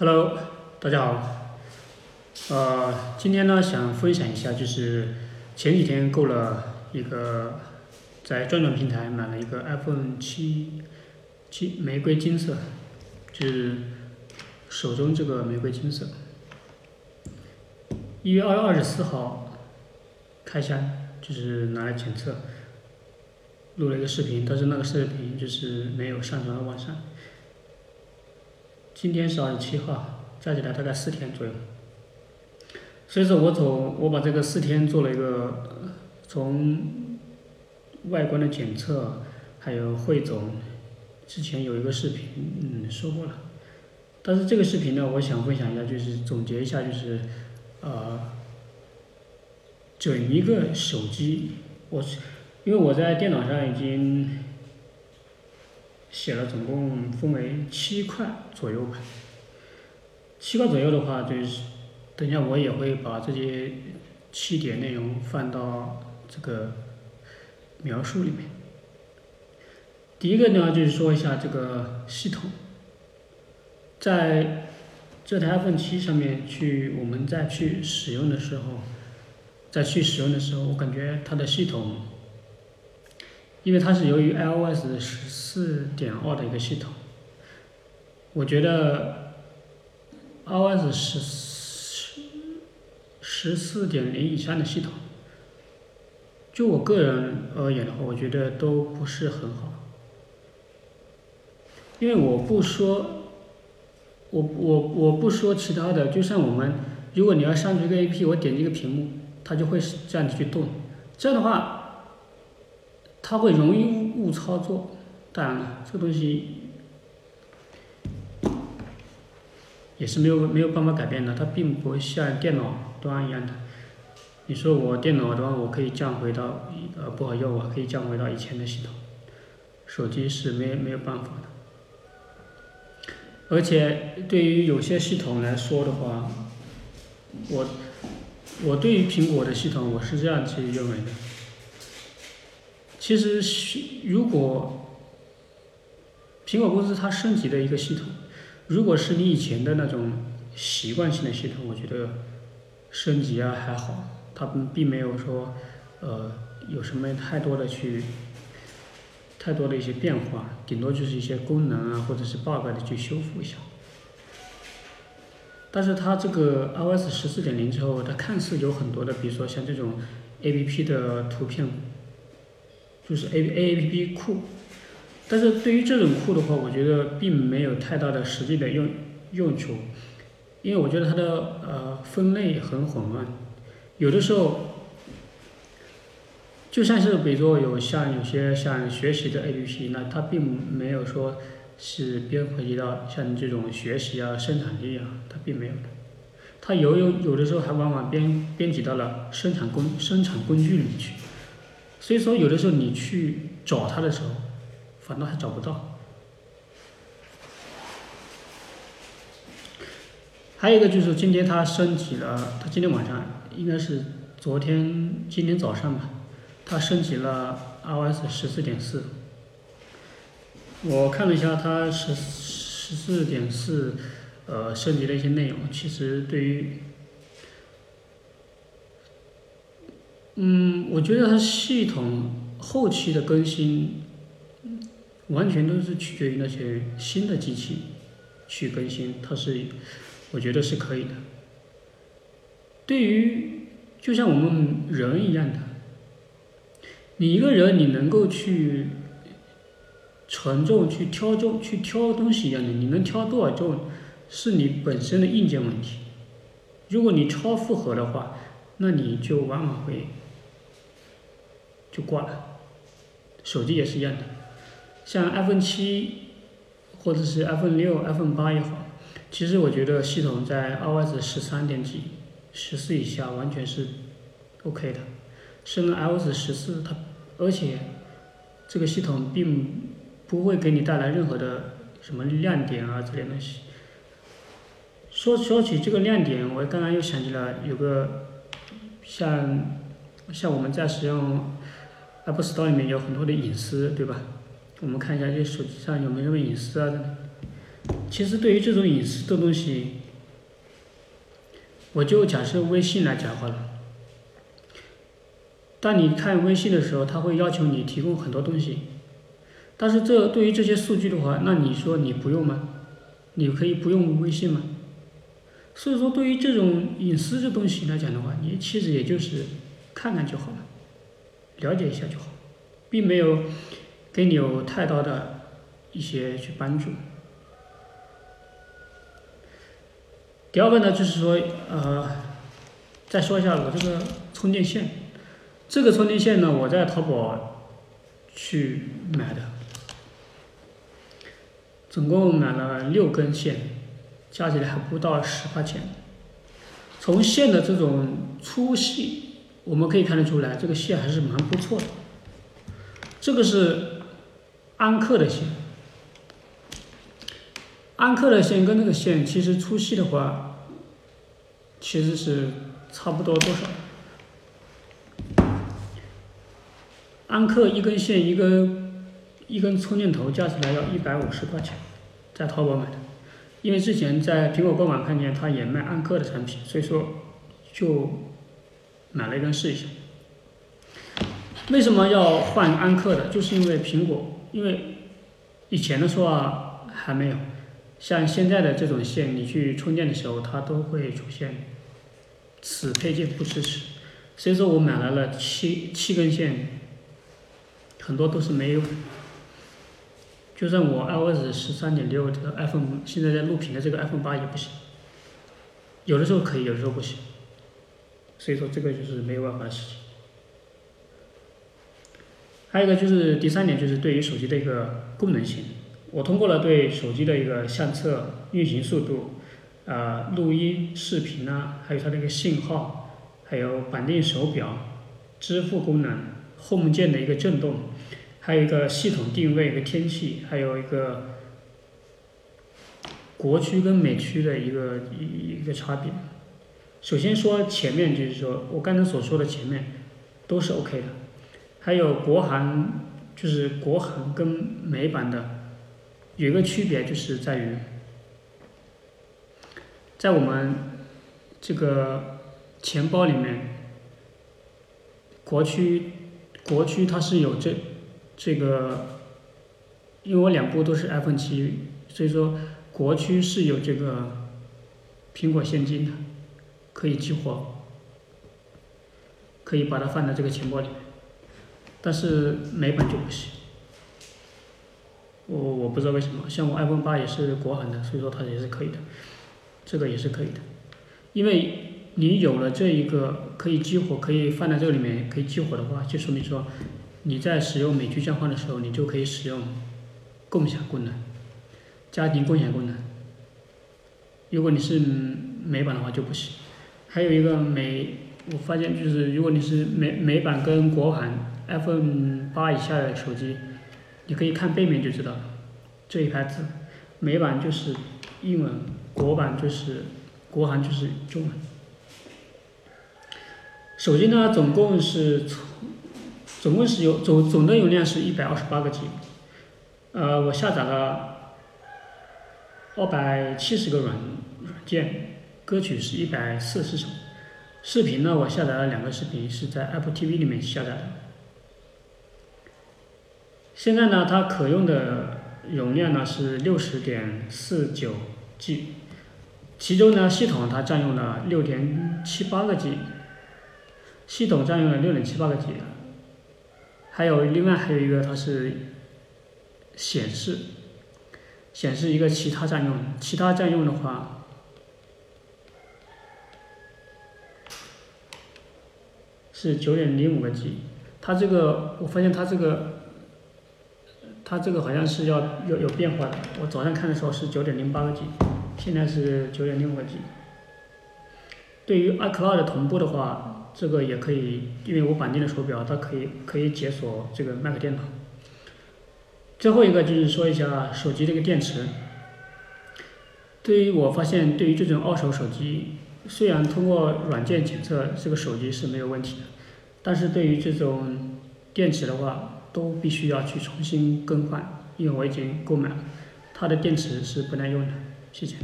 Hello，大家好。呃，今天呢想分享一下，就是前几天购了一个在转转平台买了一个 iPhone 七七玫瑰金色，就是手中这个玫瑰金色。一月二月二十四号开箱，就是拿来检测，录了一个视频，但是那个视频就是没有上传到网上。今天是二十七号，加起来大概四天左右。所以说我从我把这个四天做了一个从外观的检测，还有汇总，之前有一个视频嗯说过了。但是这个视频呢，我想分享一下，就是总结一下，就是呃，整一个手机，我因为我在电脑上已经。写了总共分为七块左右吧，七块左右的话，就是等一下我也会把这些七点内容放到这个描述里面。第一个呢，就是说一下这个系统，在这台 iPhone 七上面去，我们再去使用的时候，再去使用的时候，我感觉它的系统。因为它是由于 iOS 十四点二的一个系统，我觉得 iOS 十十十四点零以上的系统，就我个人而言的话，我觉得都不是很好。因为我不说，我我我不说其他的，就像我们，如果你要上传一个 APP，我点击一个屏幕，它就会是这样子去动，这样的话。它会容易误误操作，当然了，这个东西也是没有没有办法改变的。它并不像电脑端一样的，你说我电脑端我可以降回到呃不好用啊，可以降回到以前的系统，手机是没没有办法的。而且对于有些系统来说的话，我我对于苹果的系统我是这样去认为的。其实，如果苹果公司它升级的一个系统，如果是你以前的那种习惯性的系统，我觉得升级啊还好，它并没有说呃有什么太多的去太多的一些变化，顶多就是一些功能啊或者是 bug 的去修复一下。但是它这个 iOS 十四点零之后，它看似有很多的，比如说像这种 APP 的图片。就是 A A A P P 库，但是对于这种库的话，我觉得并没有太大的实际的用用处，因为我觉得它的呃分类很混乱，有的时候，就像是比如说有像有些像学习的 A P P，那它并没有说是编回及到像这种学习啊、生产力啊，它并没有的，它有有有的时候还往往编编辑到了生产工生产工具里面去。所以说，有的时候你去找他的时候，反倒还找不到。还有一个就是今天它升级了，它今天晚上应该是昨天、今天早上吧，它升级了 iOS 十四点四。我看了一下它十十四点四，呃，升级的一些内容，其实对于。嗯，我觉得它系统后期的更新，完全都是取决于那些新的机器去更新，它是，我觉得是可以的。对于就像我们人一样的，你一个人你能够去承重、去挑重、去挑东西一样的，你能挑多少重，是你本身的硬件问题。如果你超负荷的话，那你就往往会。就挂了，手机也是一样的，像 iPhone 七或者是 iPhone 六、iPhone 八也好，其实我觉得系统在 iOS 十三点几、十四以下完全是 OK 的，升了 iOS 十四，它而且这个系统并不会给你带来任何的什么亮点啊这类东西。说说起这个亮点，我刚刚又想起了有个像像我们在使用。App Store 里面有很多的隐私，对吧？我们看一下这手机上有没有什么隐私啊？其实对于这种隐私的东西，我就假设微信来讲好了。当你看微信的时候，它会要求你提供很多东西，但是这对于这些数据的话，那你说你不用吗？你可以不用微信吗？所以说，对于这种隐私的东西来讲的话，你其实也就是看看就好了，了解一下就好，并没有给你有太多的一些去帮助。第二个呢，就是说，呃，再说一下我这个充电线，这个充电线呢，我在淘宝去买的，总共买了六根线，加起来还不到十块钱。从线的这种粗细，我们可以看得出来，这个线还是蛮不错的。这个是安克的线。安克的线跟那个线，其实粗细的话，其实是差不多多少？安克一根线一根一根充电头加起来要一百五十块钱，在淘宝买的，因为之前在苹果官网看见他也卖安克的产品，所以说就买了一根试一下。为什么要换安克的？就是因为苹果，因为以前的时候啊还没有。像现在的这种线，你去充电的时候，它都会出现此配件不支持，所以说我买来了七七根线，很多都是没有。就算我 iOS 十三点六这个 iPhone 现在在录屏的这个 iPhone 八也不行，有的时候可以，有的时候不行，所以说这个就是没有办法的事情。还有一个就是第三点，就是对于手机的一个功能性。我通过了对手机的一个相册、运行速度、啊录音、视频啊，还有它的一个信号，还有绑定手表、支付功能、Home 键的一个震动，还有一个系统定位、一个天气，还有一个国区跟美区的一个一一个差别。首先说前面就是说我刚才所说的前面都是 OK 的，还有国行就是国行跟美版的。有一个区别就是在于，在我们这个钱包里面，国区国区它是有这这个，因为我两部都是 iPhone 七，所以说国区是有这个苹果现金的，可以激活，可以把它放在这个钱包里面，但是美版就不行。我我不知道为什么，像我 iPhone 八也是国行的，所以说它也是可以的，这个也是可以的，因为你有了这一个可以激活，可以放在这个里面可以激活的话，就说明说你在使用美区交换的时候，你就可以使用共享功能、家庭共享功能。如果你是美版的话就不行。还有一个美，我发现就是如果你是美美版跟国行 iPhone 八以下的手机。你可以看背面就知道了，这一排字，美版就是英文，国版就是国行就是中文。手机呢，总共是从，总共是有总总的容量是一百二十八个 G，呃，我下载了二百七十个软软件，歌曲是一百四十首，视频呢，我下载了两个视频，是在 Apple TV 里面下载的。现在呢，它可用的容量呢是六十点四九 G，其中呢系统它占用了六点七八个 G，系统占用了六点七八个 G，还有另外还有一个它是显示，显示一个其他占用，其他占用的话是九点零五个 G，它这个我发现它这个。它这个好像是要有有变化的，我早上看的时候是九点零八个 G，现在是九点零五个 G。对于 iCloud 同步的话，这个也可以，因为我绑定的手表，它可以可以解锁这个 Mac 电脑。最后一个就是说一下手机这个电池。对于我发现，对于这种二手手机，虽然通过软件检测这个手机是没有问题的，但是对于这种电池的话，都必须要去重新更换，因为我已经购买了，它的电池是不耐用的。谢谢。